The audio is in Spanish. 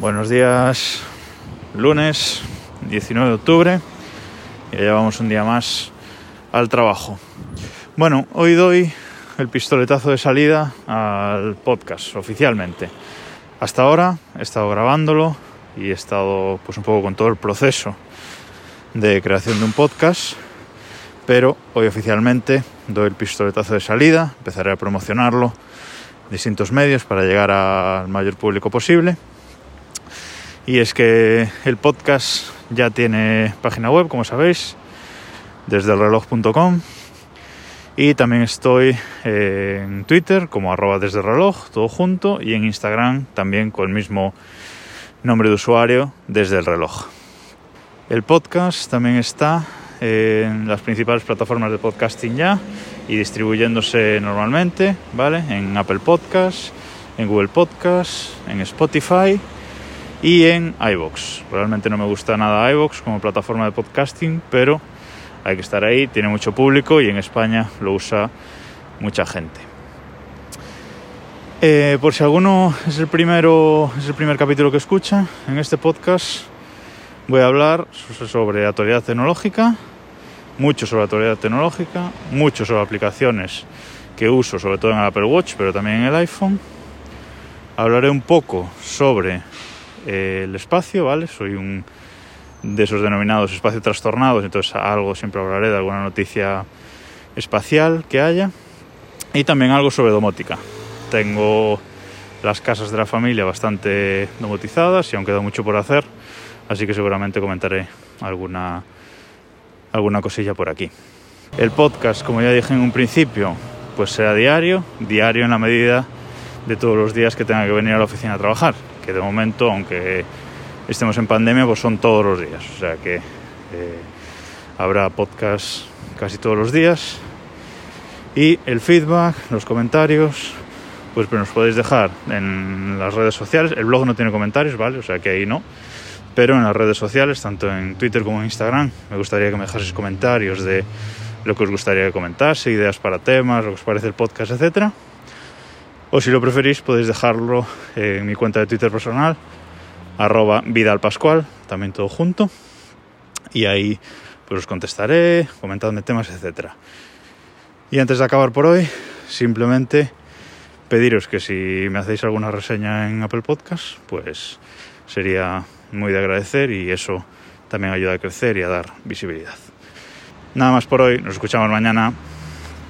Buenos días, lunes 19 de octubre, ya llevamos un día más al trabajo. Bueno, hoy doy el pistoletazo de salida al podcast oficialmente. Hasta ahora he estado grabándolo y he estado pues un poco con todo el proceso de creación de un podcast, pero hoy oficialmente doy el pistoletazo de salida, empezaré a promocionarlo en distintos medios para llegar al mayor público posible y es que el podcast ya tiene página web, como sabéis, desde el reloj.com. Y también estoy en Twitter como arroba desde el reloj, todo junto, y en Instagram también con el mismo nombre de usuario, desde el reloj. El podcast también está en las principales plataformas de podcasting ya y distribuyéndose normalmente, ¿vale? En Apple Podcasts, en Google Podcasts, en Spotify y en iVoox. Realmente no me gusta nada iVoox como plataforma de podcasting, pero hay que estar ahí, tiene mucho público y en España lo usa mucha gente. Eh, por si alguno es el primero, es el primer capítulo que escucha en este podcast, voy a hablar sobre actualidad tecnológica, mucho sobre actualidad tecnológica, mucho sobre aplicaciones que uso, sobre todo en el Apple Watch, pero también en el iPhone. Hablaré un poco sobre el espacio, ¿vale? Soy un de esos denominados espacio trastornados, entonces algo siempre hablaré de alguna noticia espacial que haya y también algo sobre domótica. Tengo las casas de la familia bastante domotizadas y aún queda mucho por hacer, así que seguramente comentaré alguna alguna cosilla por aquí. El podcast, como ya dije en un principio, pues será diario, diario en la medida de todos los días que tenga que venir a la oficina a trabajar que de momento, aunque estemos en pandemia, pues son todos los días. O sea que eh, habrá podcast casi todos los días. Y el feedback, los comentarios, pues, nos podéis dejar en las redes sociales. El blog no tiene comentarios, ¿vale? O sea que ahí no. Pero en las redes sociales, tanto en Twitter como en Instagram, me gustaría que me dejaseis comentarios de lo que os gustaría que comentase, ideas para temas, lo que os parece el podcast, etcétera. O si lo preferís, podéis dejarlo en mi cuenta de Twitter personal, arroba vidalpascual, también todo junto. Y ahí pues os contestaré, comentadme temas, etc. Y antes de acabar por hoy, simplemente pediros que si me hacéis alguna reseña en Apple Podcast, pues sería muy de agradecer y eso también ayuda a crecer y a dar visibilidad. Nada más por hoy, nos escuchamos mañana.